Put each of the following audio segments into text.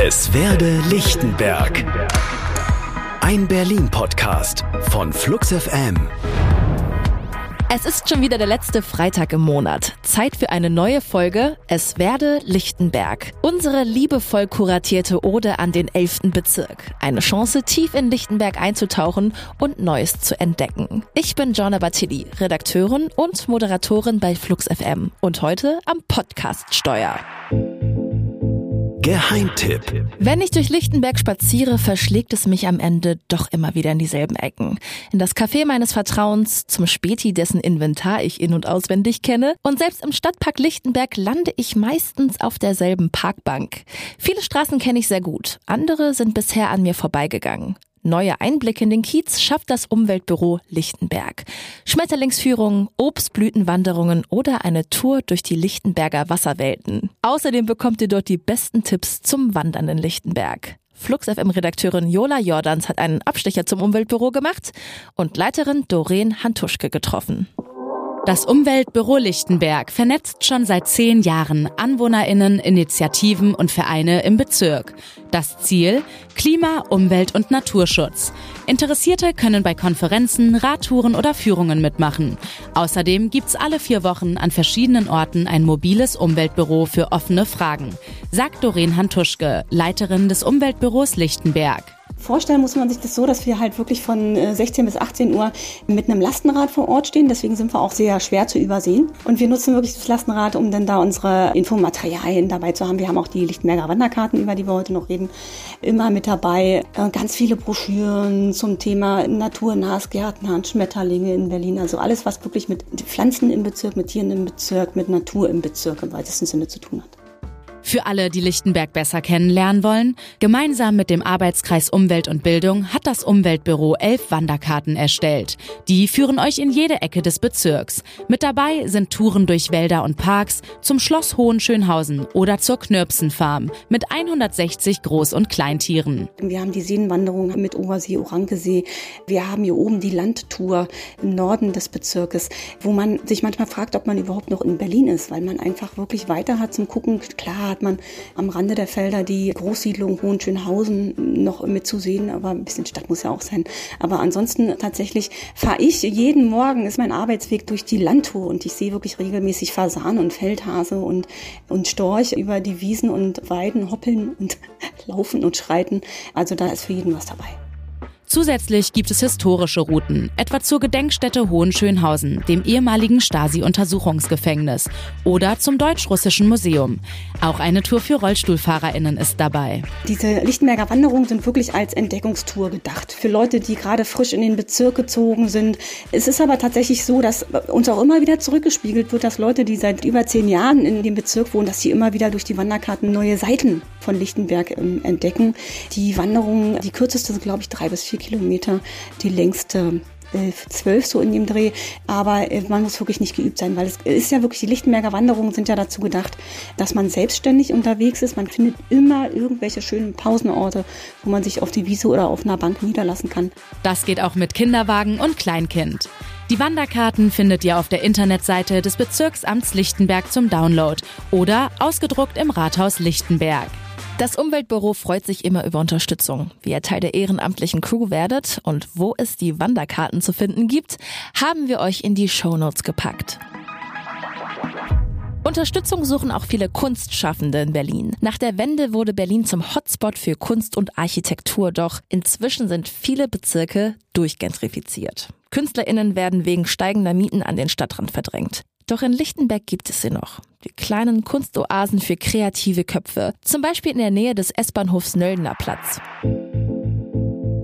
Es werde Lichtenberg. Ein Berlin-Podcast von Flux FM. Es ist schon wieder der letzte Freitag im Monat. Zeit für eine neue Folge Es werde Lichtenberg. Unsere liebevoll kuratierte Ode an den 11. Bezirk. Eine Chance, tief in Lichtenberg einzutauchen und Neues zu entdecken. Ich bin Joanna Batilli, Redakteurin und Moderatorin bei Flux FM und heute am Podcast Steuer. Geheimtipp. Wenn ich durch Lichtenberg spaziere, verschlägt es mich am Ende doch immer wieder in dieselben Ecken. In das Café meines Vertrauens, zum Späti, dessen Inventar ich in- und auswendig kenne. Und selbst im Stadtpark Lichtenberg lande ich meistens auf derselben Parkbank. Viele Straßen kenne ich sehr gut, andere sind bisher an mir vorbeigegangen. Neue Einblicke in den Kiez schafft das Umweltbüro Lichtenberg. Schmetterlingsführungen, Obstblütenwanderungen oder eine Tour durch die Lichtenberger Wasserwelten. Außerdem bekommt ihr dort die besten Tipps zum Wandern in Lichtenberg. Flux FM Redakteurin Jola Jordans hat einen Abstecher zum Umweltbüro gemacht und Leiterin Doreen Hantuschke getroffen. Das Umweltbüro Lichtenberg vernetzt schon seit zehn Jahren AnwohnerInnen, Initiativen und Vereine im Bezirk. Das Ziel? Klima-, Umwelt- und Naturschutz. Interessierte können bei Konferenzen, Radtouren oder Führungen mitmachen. Außerdem gibt's alle vier Wochen an verschiedenen Orten ein mobiles Umweltbüro für offene Fragen, sagt Doreen Hantuschke, Leiterin des Umweltbüros Lichtenberg. Vorstellen muss man sich das so, dass wir halt wirklich von 16 bis 18 Uhr mit einem Lastenrad vor Ort stehen. Deswegen sind wir auch sehr schwer zu übersehen. Und wir nutzen wirklich das Lastenrad, um dann da unsere Infomaterialien dabei zu haben. Wir haben auch die Lichtenberger Wanderkarten, über die wir heute noch reden, immer mit dabei. Ganz viele Broschüren zum Thema naturnahes Gärtnern, Schmetterlinge in Berlin. Also alles, was wirklich mit Pflanzen im Bezirk, mit Tieren im Bezirk, mit Natur im Bezirk im weitesten Sinne zu tun hat. Für alle, die Lichtenberg besser kennenlernen wollen, gemeinsam mit dem Arbeitskreis Umwelt und Bildung hat das Umweltbüro elf Wanderkarten erstellt. Die führen euch in jede Ecke des Bezirks. Mit dabei sind Touren durch Wälder und Parks, zum Schloss Hohenschönhausen oder zur Knirpsenfarm mit 160 Groß- und Kleintieren. Wir haben die Seenwanderung mit Obersee, Orankesee. Wir haben hier oben die Landtour im Norden des Bezirkes, wo man sich manchmal fragt, ob man überhaupt noch in Berlin ist, weil man einfach wirklich weiter hat zum Gucken. Klar hat man am Rande der Felder die Großsiedlung Hohenschönhausen noch mitzusehen, aber ein bisschen Stadt muss ja auch sein. Aber ansonsten tatsächlich fahre ich jeden Morgen, ist mein Arbeitsweg durch die Landtour und ich sehe wirklich regelmäßig Fasan und Feldhase und, und Storch über die Wiesen und Weiden hoppeln und laufen und schreiten. Also da ist für jeden was dabei. Zusätzlich gibt es historische Routen, etwa zur Gedenkstätte Hohenschönhausen, dem ehemaligen Stasi-Untersuchungsgefängnis oder zum Deutsch-Russischen Museum. Auch eine Tour für RollstuhlfahrerInnen ist dabei. Diese Lichtenberger Wanderungen sind wirklich als Entdeckungstour gedacht. Für Leute, die gerade frisch in den Bezirk gezogen sind. Es ist aber tatsächlich so, dass uns auch immer wieder zurückgespiegelt wird, dass Leute, die seit über zehn Jahren in dem Bezirk wohnen, dass sie immer wieder durch die Wanderkarten neue Seiten von Lichtenberg ähm, entdecken. Die Wanderungen, die kürzeste sind, glaube ich, drei bis vier Kilometer, die längste elf, zwölf so in dem Dreh. Aber äh, man muss wirklich nicht geübt sein, weil es ist ja wirklich, die Lichtenberger Wanderungen sind ja dazu gedacht, dass man selbstständig unterwegs ist. Man findet immer irgendwelche schönen Pausenorte, wo man sich auf die Wiese oder auf einer Bank niederlassen kann. Das geht auch mit Kinderwagen und Kleinkind. Die Wanderkarten findet ihr auf der Internetseite des Bezirksamts Lichtenberg zum Download oder ausgedruckt im Rathaus Lichtenberg. Das Umweltbüro freut sich immer über Unterstützung. Wie ihr Teil der ehrenamtlichen Crew werdet und wo es die Wanderkarten zu finden gibt, haben wir euch in die Shownotes gepackt. Unterstützung suchen auch viele Kunstschaffende in Berlin. Nach der Wende wurde Berlin zum Hotspot für Kunst und Architektur, doch inzwischen sind viele Bezirke durchgentrifiziert. KünstlerInnen werden wegen steigender Mieten an den Stadtrand verdrängt. Doch in Lichtenberg gibt es sie noch. Die kleinen Kunstoasen für kreative Köpfe. Zum Beispiel in der Nähe des S-Bahnhofs Nöllner Platz.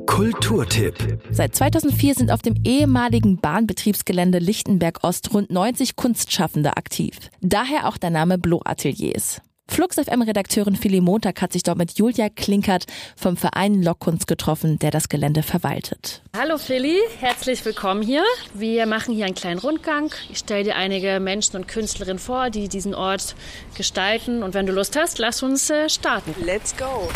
Kulturtipp. Seit 2004 sind auf dem ehemaligen Bahnbetriebsgelände Lichtenberg Ost rund 90 Kunstschaffende aktiv. Daher auch der Name Blo Ateliers. Flux FM-Redakteurin Philly Montag hat sich dort mit Julia Klinkert vom Verein Lockkunst getroffen, der das Gelände verwaltet. Hallo Philly, herzlich willkommen hier. Wir machen hier einen kleinen Rundgang. Ich stelle dir einige Menschen und Künstlerinnen vor, die diesen Ort gestalten. Und wenn du Lust hast, lass uns äh, starten. Let's go!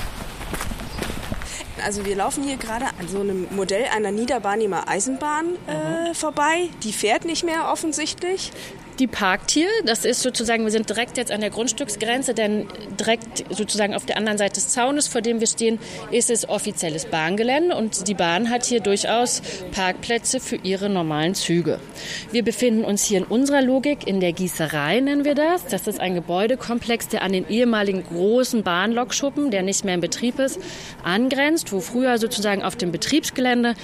Also wir laufen hier gerade an so einem Modell einer Niederbarnimer Eisenbahn äh, vorbei. Die fährt nicht mehr offensichtlich. Die parkt hier. Das ist sozusagen, wir sind direkt jetzt an der Grundstücksgrenze, denn direkt sozusagen auf der anderen Seite des Zaunes, vor dem wir stehen, ist es offizielles Bahngelände und die Bahn hat hier durchaus Parkplätze für ihre normalen Züge. Wir befinden uns hier in unserer Logik in der Gießerei, nennen wir das. Das ist ein Gebäudekomplex, der an den ehemaligen großen Bahnlokschuppen, der nicht mehr in Betrieb ist, angrenzt, wo früher sozusagen auf dem Betriebsgelände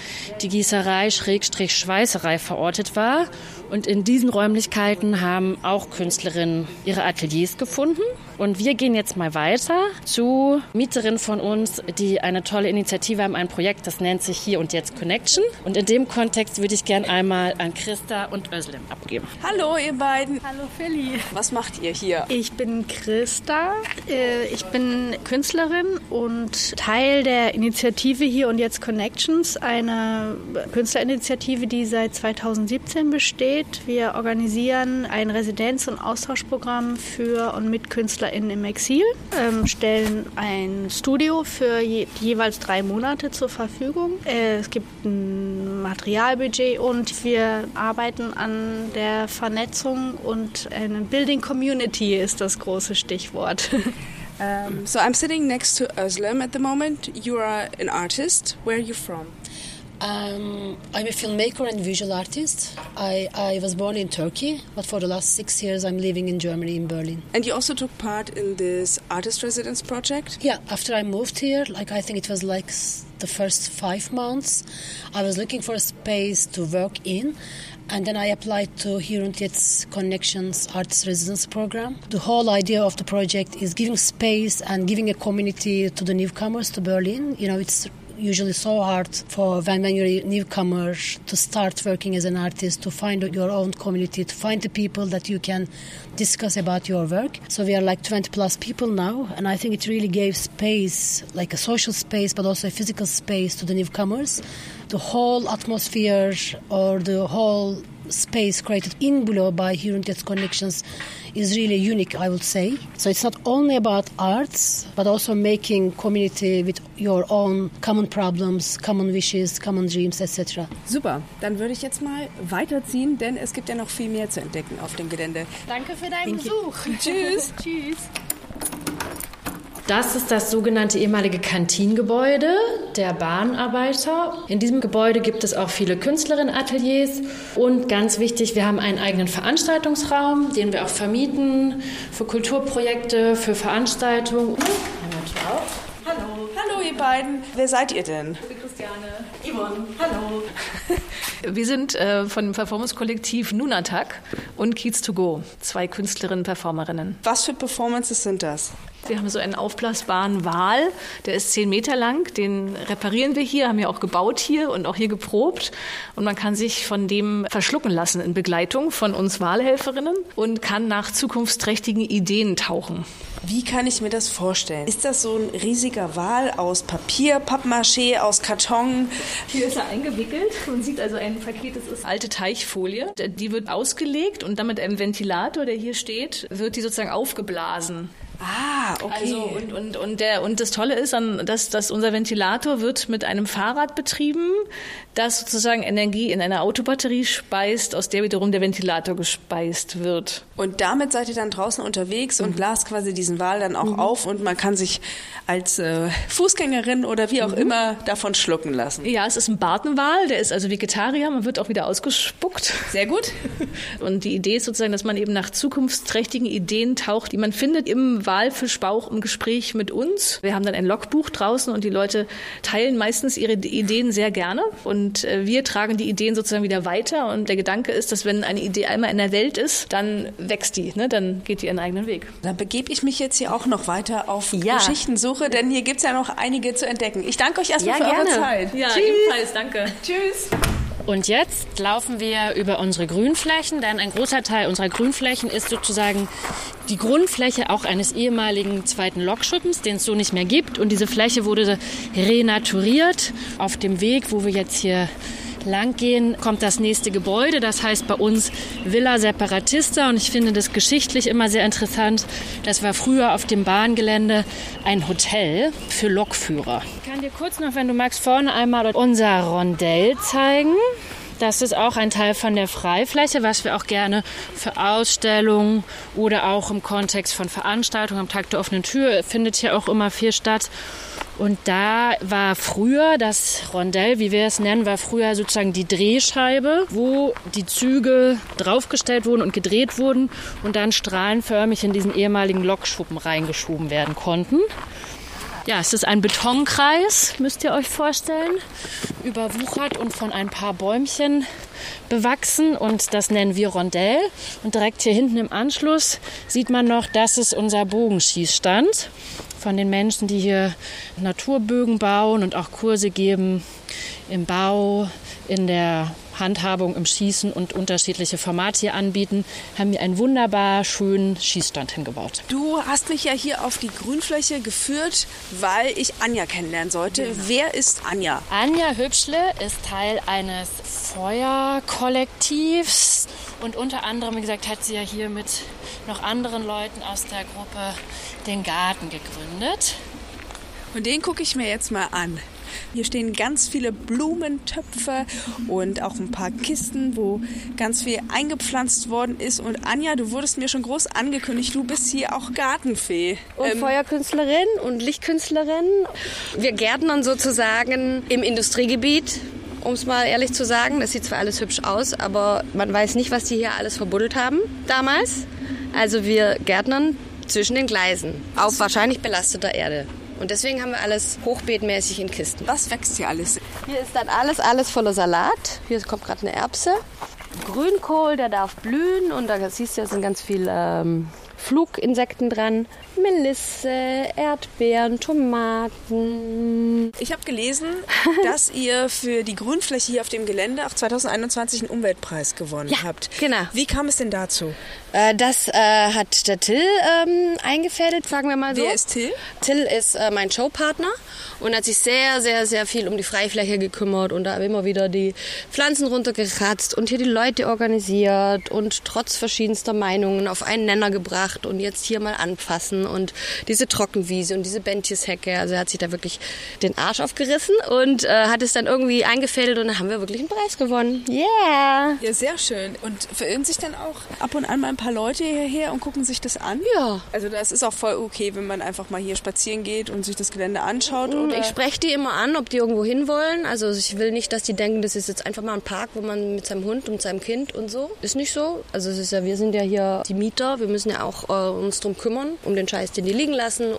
die Gießerei Schrägstrich Schweißerei verortet war. Und in diesen Räumlichkeiten haben auch Künstlerinnen ihre Ateliers gefunden. Und wir gehen jetzt mal weiter zu Mieterinnen von uns, die eine tolle Initiative haben, ein Projekt, das nennt sich Hier und Jetzt Connection. Und in dem Kontext würde ich gerne einmal an Christa und Özlem abgeben. Hallo ihr beiden. Hallo Philly. Was macht ihr hier? Ich bin Christa. Äh, ich bin Künstlerin und Teil der Initiative Hier und Jetzt Connections, eine Künstlerinitiative, die seit 2017 besteht. Wir organisieren ein Residenz- und Austauschprogramm für und mit KünstlerInnen im Exil, ähm, stellen ein Studio für je, jeweils drei Monate zur Verfügung. Äh, es gibt ein Materialbudget und wir arbeiten an der Vernetzung und eine Building Community ist das große Stichwort. Um, so I'm sitting next to Özlem at the moment. You are an artist. Where are you from? Um, I'm a filmmaker and visual artist. I, I was born in Turkey, but for the last six years I'm living in Germany, in Berlin. And you also took part in this artist residence project? Yeah, after I moved here, like I think it was like the first five months, I was looking for a space to work in. And then I applied to and Connections Artist Residence Program. The whole idea of the project is giving space and giving a community to the newcomers to Berlin. You know, it's usually so hard for when, when you're a newcomer to start working as an artist, to find your own community, to find the people that you can discuss about your work. So we are like 20 plus people now, and I think it really gave space, like a social space, but also a physical space to the newcomers. The whole atmosphere or the whole space created in Bulo by Here and Jetzt Connections is really unique, I would say. So it's not only about arts, but also making community with your own common problems, common wishes, common dreams, etc. Super, dann würde ich jetzt mal weiterziehen, denn es gibt ja noch viel mehr zu entdecken auf dem Gelände. Danke für deinen Besuch. Tschüss. Tschüss. Das ist das sogenannte ehemalige Kantingebäude der Bahnarbeiter. In diesem Gebäude gibt es auch viele Künstlerinnenateliers und ganz wichtig, wir haben einen eigenen Veranstaltungsraum, den wir auch vermieten für Kulturprojekte, für Veranstaltungen. Hallo. Hallo ihr beiden. Wer seid ihr denn? Christiane. Yvonne. Hallo. Wir sind äh, von dem Performance-Kollektiv Nunatak und Kiez to Go, zwei Künstlerinnen, Performerinnen. Was für Performances sind das? Wir haben so einen aufblasbaren Wal, der ist zehn Meter lang. Den reparieren wir hier, haben wir auch gebaut hier und auch hier geprobt. Und man kann sich von dem verschlucken lassen in Begleitung von uns Wahlhelferinnen und kann nach zukunftsträchtigen Ideen tauchen. Wie kann ich mir das vorstellen? Ist das so ein riesiger Wal aus Papier, Pappmaché, aus Karton? Hier ist er eingewickelt. Man sieht also ein Paket, das ist alte Teichfolie. Die wird ausgelegt und dann mit einem Ventilator, der hier steht, wird die sozusagen aufgeblasen. Ah, okay. Also und, und, und, der, und das Tolle ist, dann, dass, dass unser Ventilator wird mit einem Fahrrad betrieben, das sozusagen Energie in eine Autobatterie speist, aus der wiederum der Ventilator gespeist wird. Und damit seid ihr dann draußen unterwegs und blast quasi diesen Wal dann auch auf und man kann sich als äh, Fußgängerin oder wie auch immer davon schlucken lassen. Ja, es ist ein Bartenwal, der ist also Vegetarier, man wird auch wieder ausgespuckt. Sehr gut. Und die Idee ist sozusagen, dass man eben nach zukunftsträchtigen Ideen taucht, die man findet im Walfischbauch im Gespräch mit uns. Wir haben dann ein Logbuch draußen und die Leute teilen meistens ihre Ideen sehr gerne und äh, wir tragen die Ideen sozusagen wieder weiter und der Gedanke ist, dass wenn eine Idee einmal in der Welt ist, dann wächst die, ne? dann geht die ihren eigenen Weg. Dann begebe ich mich jetzt hier auch noch weiter auf Ja. Geschichtensuche, denn hier gibt's ja noch einige zu entdecken. Ich danke euch erstmal Ja, für gerne. eure Zeit. Ja, Tschüss. ebenfalls, danke. Tschüss. Und jetzt laufen wir über unsere Grünflächen, denn ein großer Teil unserer Grünflächen ist sozusagen die Grundfläche auch eines ehemaligen zweiten Lokschuppens, den es so nicht mehr gibt. Und diese Fläche wurde renaturiert. Auf dem Weg, wo wir jetzt hier lang gehen, kommt das nächste Gebäude. Das heißt bei uns Villa Separatista. Und ich finde das geschichtlich immer sehr interessant. Das war früher auf dem Bahngelände ein Hotel für Lokführer. Ich kann dir kurz noch, wenn du magst, vorne einmal unser Rondell zeigen. Das ist auch ein Teil von der Freifläche, was wir auch gerne für Ausstellungen oder auch im Kontext von Veranstaltungen am Tag der offenen Tür findet hier auch immer viel statt. Und da war früher das Rondell, wie wir es nennen, war früher sozusagen die Drehscheibe, wo die Züge draufgestellt wurden und gedreht wurden und dann strahlenförmig in diesen ehemaligen Lokschuppen reingeschoben werden konnten. Ja, es ist ein Betonkreis, müsst ihr euch vorstellen, überwuchert und von ein paar Bäumchen bewachsen und das nennen wir Rondell. Und direkt hier hinten im Anschluss sieht man noch, das ist unser Bogenschießstand von den Menschen, die hier Naturbögen bauen und auch Kurse geben im Bau, in der Handhabung im Schießen und unterschiedliche Formate hier anbieten, haben wir einen wunderbar schönen Schießstand hingebaut. Du hast mich ja hier auf die Grünfläche geführt, weil ich Anja kennenlernen sollte. Genau. Wer ist Anja? Anja Hübschle ist Teil eines Feuerkollektivs und unter anderem, wie gesagt, hat sie ja hier mit noch anderen Leuten aus der Gruppe den Garten gegründet. Und den gucke ich mir jetzt mal an. Hier stehen ganz viele Blumentöpfe und auch ein paar Kisten, wo ganz viel eingepflanzt worden ist. Und Anja, du wurdest mir schon groß angekündigt, du bist hier auch Gartenfee. Und ähm, Feuerkünstlerin und Lichtkünstlerin. Wir gärtnern sozusagen im Industriegebiet um es mal ehrlich zu sagen. Das sieht zwar alles hübsch aus, aber man weiß nicht, was die hier alles verbuddelt haben damals. Also wir gärtnern zwischen den Gleisen auf wahrscheinlich belasteter Erde. Und deswegen haben wir alles hochbeetmäßig in Kisten. Was wächst hier alles? Hier ist dann alles, alles voller Salat. Hier kommt gerade eine Erbse. Grünkohl, der darf blühen und da siehst du, da sind ganz viele ähm, Fluginsekten dran. Melisse, Erdbeeren, Tomaten. Ich habe gelesen, dass ihr für die Grünfläche hier auf dem Gelände auch 2021 einen Umweltpreis gewonnen ja, habt. Genau. Wie kam es denn dazu? Äh, das äh, hat der Till ähm, eingefädelt, sagen wir mal so. Wer ist Till? Till ist äh, mein Showpartner und hat sich sehr, sehr, sehr viel um die Freifläche gekümmert und da immer wieder die Pflanzen runtergekratzt und hier die Leute organisiert und trotz verschiedenster Meinungen auf einen Nenner gebracht und jetzt hier mal anfassen und diese Trockenwiese und diese Bentjeshecke. Also er hat sich da wirklich den Arsch aufgerissen und äh, hat es dann irgendwie eingefädelt und dann haben wir wirklich einen Preis gewonnen. Yeah! Ja, sehr schön. Und verirren sich dann auch ab und an mal ein paar Leute hierher und gucken sich das an? Ja. Also das ist auch voll okay, wenn man einfach mal hier spazieren geht und sich das Gelände anschaut, mm, oder? Ich spreche die immer an, ob die irgendwo hin wollen. Also ich will nicht, dass die denken, das ist jetzt einfach mal ein Park, wo man mit seinem Hund und seinem Kind und so. Ist nicht so. Also es ist ja, wir sind ja hier die Mieter. Wir müssen ja auch äh, uns drum kümmern, um den Scheiß, den die liegen lassen.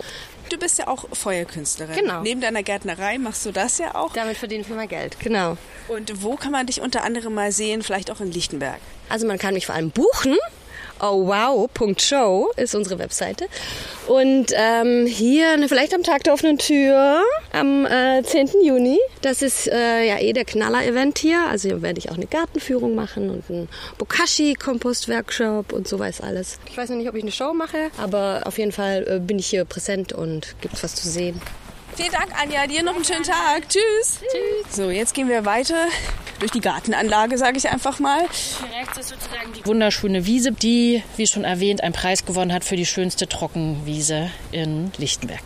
Du bist ja auch Feuerkünstlerin. Genau. Neben deiner Gärtnerei machst du das ja auch. Damit verdienen wir mal Geld, genau. Und wo kann man dich unter anderem mal sehen? Vielleicht auch in Lichtenberg. Also man kann mich vor allem buchen ohwow.show ist unsere Webseite. Und ähm, hier vielleicht am Tag der offenen Tür am äh, 10. Juni. Das ist äh, ja eh der Knaller-Event hier. Also hier werde ich auch eine Gartenführung machen und einen Bokashi-Kompost-Workshop und so weiß alles. Ich weiß noch nicht, ob ich eine Show mache, aber auf jeden Fall äh, bin ich hier präsent und gibt was zu sehen. Vielen Dank, Anja. Dir noch einen schönen Tag. Tschüss. Tschüss. So, jetzt gehen wir weiter durch die Gartenanlage, sage ich einfach mal. Hier rechts ist sozusagen die wunderschöne Wiese, die, wie schon erwähnt, einen Preis gewonnen hat für die schönste Trockenwiese in Lichtenberg.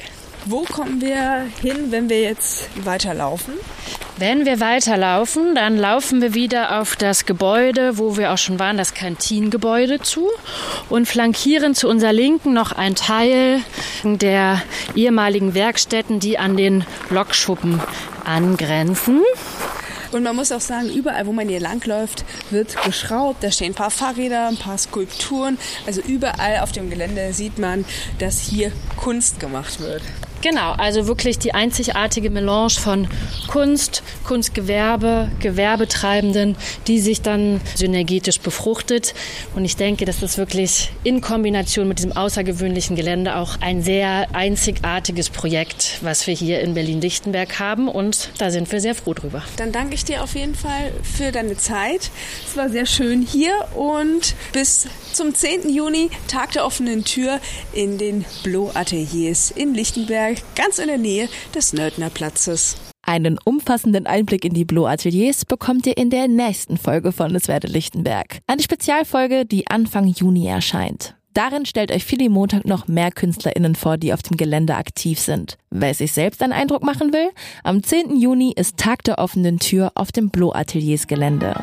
Wo kommen wir hin, wenn wir jetzt weiterlaufen? Wenn wir weiterlaufen, dann laufen wir wieder auf das Gebäude, wo wir auch schon waren, das Kantingebäude zu und flankieren zu unserer Linken noch ein Teil der ehemaligen Werkstätten, die an den Lokschuppen angrenzen. Und man muss auch sagen, überall, wo man hier langläuft, wird geschraubt. Da stehen ein paar Fahrräder, ein paar Skulpturen. Also überall auf dem Gelände sieht man, dass hier Kunst gemacht wird. Genau, also wirklich die einzigartige Melange von Kunst, Kunstgewerbe, Gewerbetreibenden, die sich dann synergetisch befruchtet. Und ich denke, das ist wirklich in Kombination mit diesem außergewöhnlichen Gelände auch ein sehr einzigartiges Projekt, was wir hier in Berlin-Lichtenberg haben. Und da sind wir sehr froh drüber. Dann danke ich dir auf jeden Fall für deine Zeit. Es war sehr schön hier und bis zum 10. Juni, Tag der offenen Tür in den Blow Ateliers in Lichtenberg ganz in der Nähe des Nördner Platzes. Einen umfassenden Einblick in die Blow Ateliers bekommt ihr in der nächsten Folge von Es werde Lichtenberg. Eine Spezialfolge, die Anfang Juni erscheint. Darin stellt euch Philly Montag noch mehr KünstlerInnen vor, die auf dem Gelände aktiv sind. Wer sich selbst einen Eindruck machen will, am 10. Juni ist Tag der offenen Tür auf dem Blow Ateliers Gelände.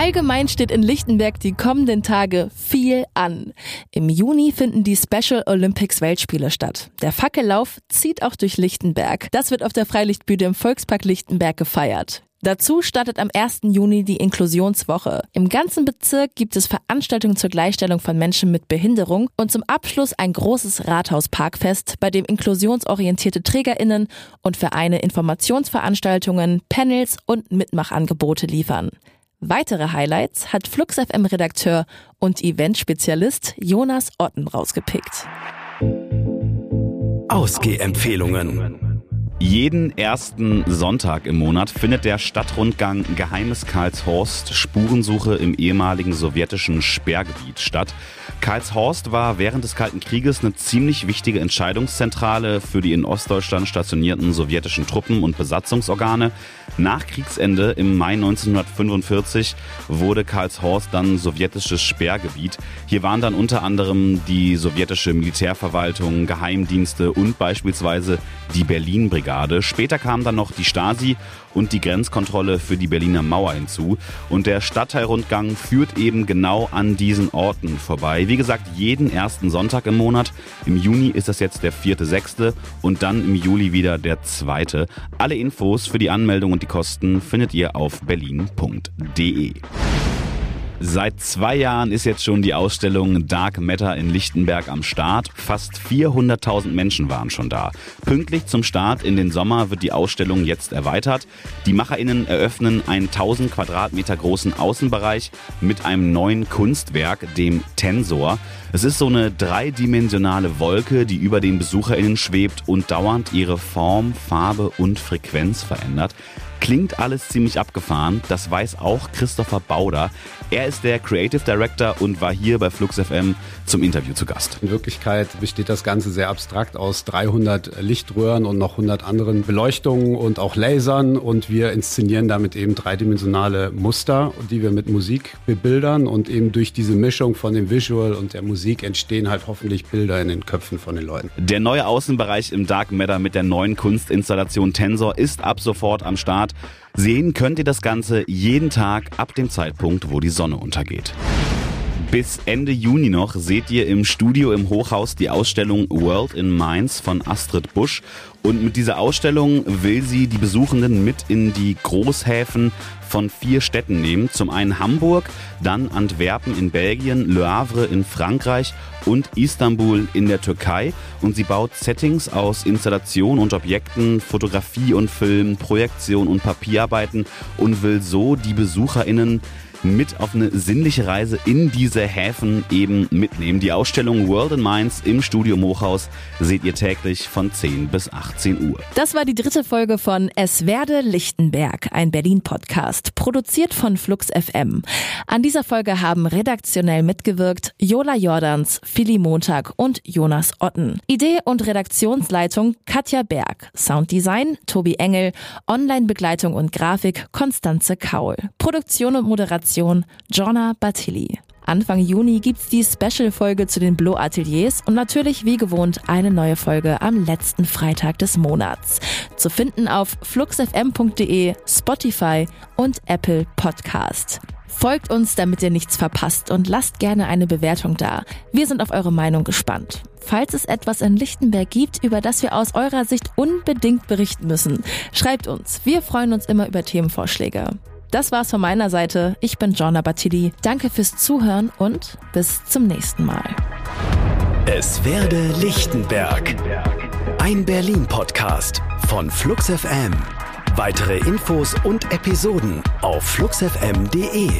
Allgemein steht in Lichtenberg die kommenden Tage viel an. Im Juni finden die Special Olympics Weltspiele statt. Der Fackellauf zieht auch durch Lichtenberg. Das wird auf der Freilichtbühne im Volkspark Lichtenberg gefeiert. Dazu startet am 1. Juni die Inklusionswoche. Im ganzen Bezirk gibt es Veranstaltungen zur Gleichstellung von Menschen mit Behinderung und zum Abschluss ein großes Rathausparkfest, bei dem inklusionsorientierte Trägerinnen und Vereine Informationsveranstaltungen, Panels und Mitmachangebote liefern. Weitere Highlights hat Flux FM Redakteur und Event-Spezialist Jonas Otten rausgepickt. Ausgehempfehlungen. Jeden ersten Sonntag im Monat findet der Stadtrundgang Geheimes Karlshorst Spurensuche im ehemaligen sowjetischen Sperrgebiet statt. Karlshorst war während des Kalten Krieges eine ziemlich wichtige Entscheidungszentrale für die in Ostdeutschland stationierten sowjetischen Truppen und Besatzungsorgane. Nach Kriegsende im Mai 1945 wurde Karlshorst dann sowjetisches Sperrgebiet. Hier waren dann unter anderem die sowjetische Militärverwaltung, Geheimdienste und beispielsweise die Berlin-Brigade. Später kam dann noch die Stasi und die Grenzkontrolle für die Berliner Mauer hinzu. Und der Stadtteilrundgang führt eben genau an diesen Orten vorbei. Wie gesagt, jeden ersten Sonntag im Monat. Im Juni ist das jetzt der vierte, sechste und dann im Juli wieder der zweite. Alle Infos für die Anmeldung und die Kosten findet ihr auf berlin.de. Seit zwei Jahren ist jetzt schon die Ausstellung Dark Matter in Lichtenberg am Start. Fast 400.000 Menschen waren schon da. Pünktlich zum Start in den Sommer wird die Ausstellung jetzt erweitert. Die MacherInnen eröffnen einen 1000 Quadratmeter großen Außenbereich mit einem neuen Kunstwerk, dem Tensor. Es ist so eine dreidimensionale Wolke, die über den BesucherInnen schwebt und dauernd ihre Form, Farbe und Frequenz verändert. Klingt alles ziemlich abgefahren, das weiß auch Christopher Bauder. Er ist der Creative Director und war hier bei Flux FM zum Interview zu Gast. In Wirklichkeit besteht das Ganze sehr abstrakt aus 300 Lichtröhren und noch 100 anderen Beleuchtungen und auch Lasern und wir inszenieren damit eben dreidimensionale Muster, die wir mit Musik bebildern und eben durch diese Mischung von dem Visual und der Musik entstehen halt hoffentlich Bilder in den Köpfen von den Leuten. Der neue Außenbereich im Dark Matter mit der neuen Kunstinstallation Tensor ist ab sofort am Start. Sehen könnt ihr das Ganze jeden Tag ab dem Zeitpunkt, wo die Sonne untergeht. Bis Ende Juni noch seht ihr im Studio im Hochhaus die Ausstellung World in Mainz von Astrid Busch. Und mit dieser Ausstellung will sie die Besuchenden mit in die Großhäfen von vier Städten nehmen. Zum einen Hamburg, dann Antwerpen in Belgien, Le Havre in Frankreich und Istanbul in der Türkei. Und sie baut Settings aus Installation und Objekten, Fotografie und Film, Projektion und Papierarbeiten und will so die BesucherInnen mit auf eine sinnliche Reise in diese Häfen eben mitnehmen. Die Ausstellung World in Mainz im Studio Mochhaus seht ihr täglich von 10 bis 18 Uhr. Das war die dritte Folge von Es werde Lichtenberg, ein Berlin-Podcast, produziert von Flux FM. An dieser Folge haben redaktionell mitgewirkt Jola Jordans, Philly Montag und Jonas Otten. Idee und Redaktionsleitung Katja Berg. Sounddesign Tobi Engel. Online-Begleitung und Grafik Konstanze Kaul. Produktion und Moderation Moderation Jonna Batilli. Anfang Juni gibt's die Special-Folge zu den Blow Ateliers und natürlich wie gewohnt eine neue Folge am letzten Freitag des Monats. Zu finden auf fluxfm.de, Spotify und Apple Podcast. Folgt uns, damit ihr nichts verpasst und lasst gerne eine Bewertung da. Wir sind auf eure Meinung gespannt. Falls es etwas in Lichtenberg gibt, über das wir aus eurer Sicht unbedingt berichten müssen, schreibt uns. Wir freuen uns immer über Themenvorschläge. Das war's von meiner Seite. Ich bin Jonna Battili. Danke fürs Zuhören und bis zum nächsten Mal. Es werde Lichtenberg. Ein Berlin-Podcast von Flux FM. Weitere Infos und Episoden auf fluxfm.de.